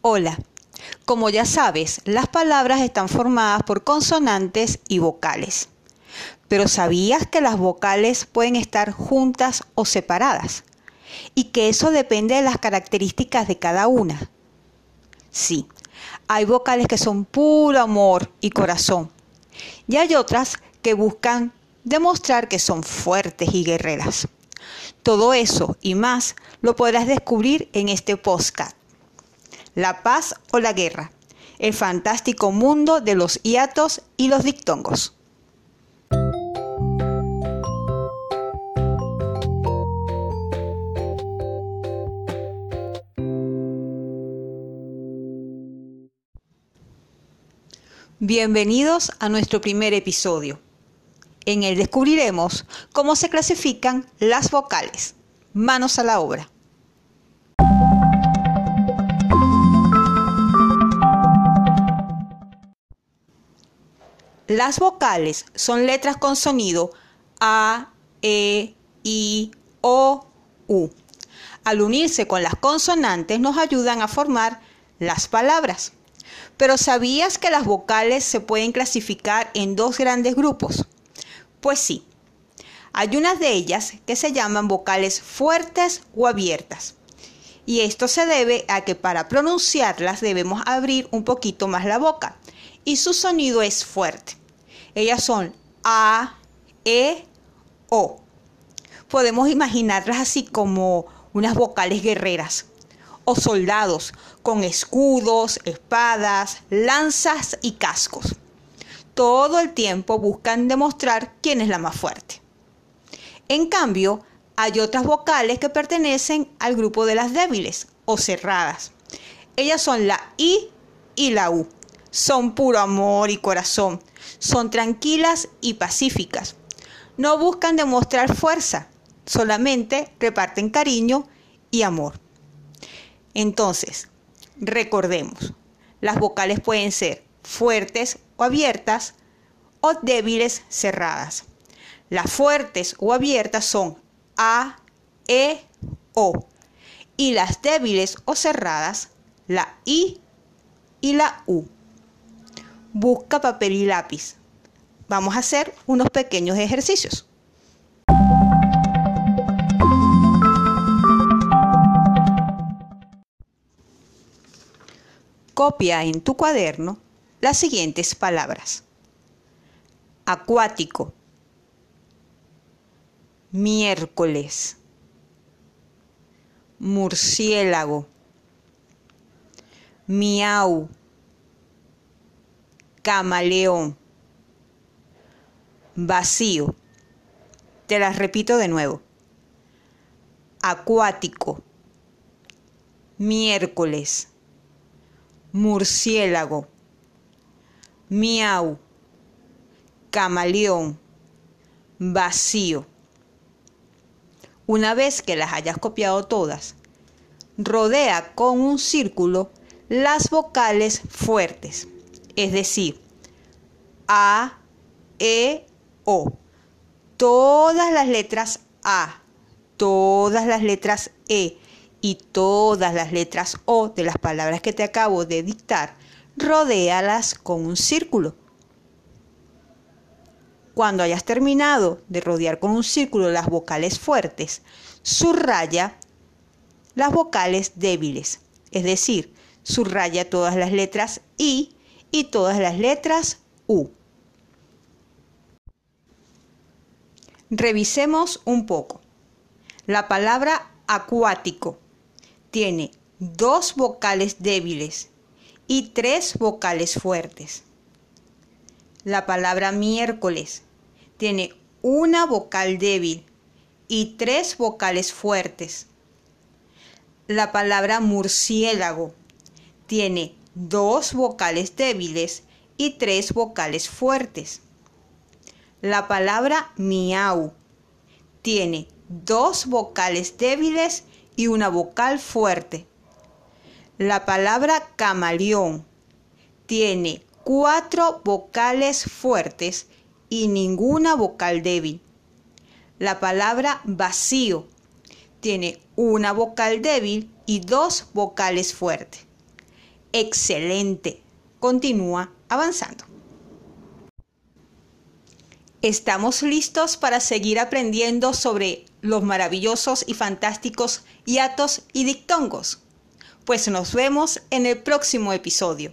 Hola. Como ya sabes, las palabras están formadas por consonantes y vocales. Pero ¿sabías que las vocales pueden estar juntas o separadas? Y que eso depende de las características de cada una. Sí, hay vocales que son puro amor y corazón. Y hay otras que buscan demostrar que son fuertes y guerreras. Todo eso y más lo podrás descubrir en este podcast. La paz o la guerra. El fantástico mundo de los hiatos y los dictongos. Bienvenidos a nuestro primer episodio. En él descubriremos cómo se clasifican las vocales. Manos a la obra. Las vocales son letras con sonido A, E, I, O, U. Al unirse con las consonantes nos ayudan a formar las palabras. Pero ¿sabías que las vocales se pueden clasificar en dos grandes grupos? Pues sí. Hay unas de ellas que se llaman vocales fuertes o abiertas. Y esto se debe a que para pronunciarlas debemos abrir un poquito más la boca y su sonido es fuerte. Ellas son A, E, O. Podemos imaginarlas así como unas vocales guerreras o soldados con escudos, espadas, lanzas y cascos. Todo el tiempo buscan demostrar quién es la más fuerte. En cambio, hay otras vocales que pertenecen al grupo de las débiles o cerradas. Ellas son la I y la U. Son puro amor y corazón. Son tranquilas y pacíficas. No buscan demostrar fuerza, solamente reparten cariño y amor. Entonces, recordemos, las vocales pueden ser fuertes o abiertas o débiles cerradas. Las fuertes o abiertas son A, E, O. Y las débiles o cerradas, la I y la U. Busca papel y lápiz. Vamos a hacer unos pequeños ejercicios. Copia en tu cuaderno las siguientes palabras. Acuático. Miércoles. Murciélago. Miau. Camaleón. Vacío. Te las repito de nuevo. Acuático. Miércoles murciélago, miau, camaleón, vacío. Una vez que las hayas copiado todas, rodea con un círculo las vocales fuertes, es decir, A, E, O. Todas las letras A, todas las letras E y todas las letras O de las palabras que te acabo de dictar, rodéalas con un círculo. Cuando hayas terminado de rodear con un círculo las vocales fuertes, subraya las vocales débiles, es decir, subraya todas las letras I y todas las letras U. Revisemos un poco. La palabra acuático tiene dos vocales débiles y tres vocales fuertes. La palabra miércoles tiene una vocal débil y tres vocales fuertes. La palabra murciélago tiene dos vocales débiles y tres vocales fuertes. La palabra miau tiene dos vocales débiles y una vocal fuerte. La palabra camaleón tiene cuatro vocales fuertes y ninguna vocal débil. La palabra vacío tiene una vocal débil y dos vocales fuertes. Excelente. Continúa avanzando. ¿Estamos listos para seguir aprendiendo sobre los maravillosos y fantásticos hiatos y dictongos? Pues nos vemos en el próximo episodio.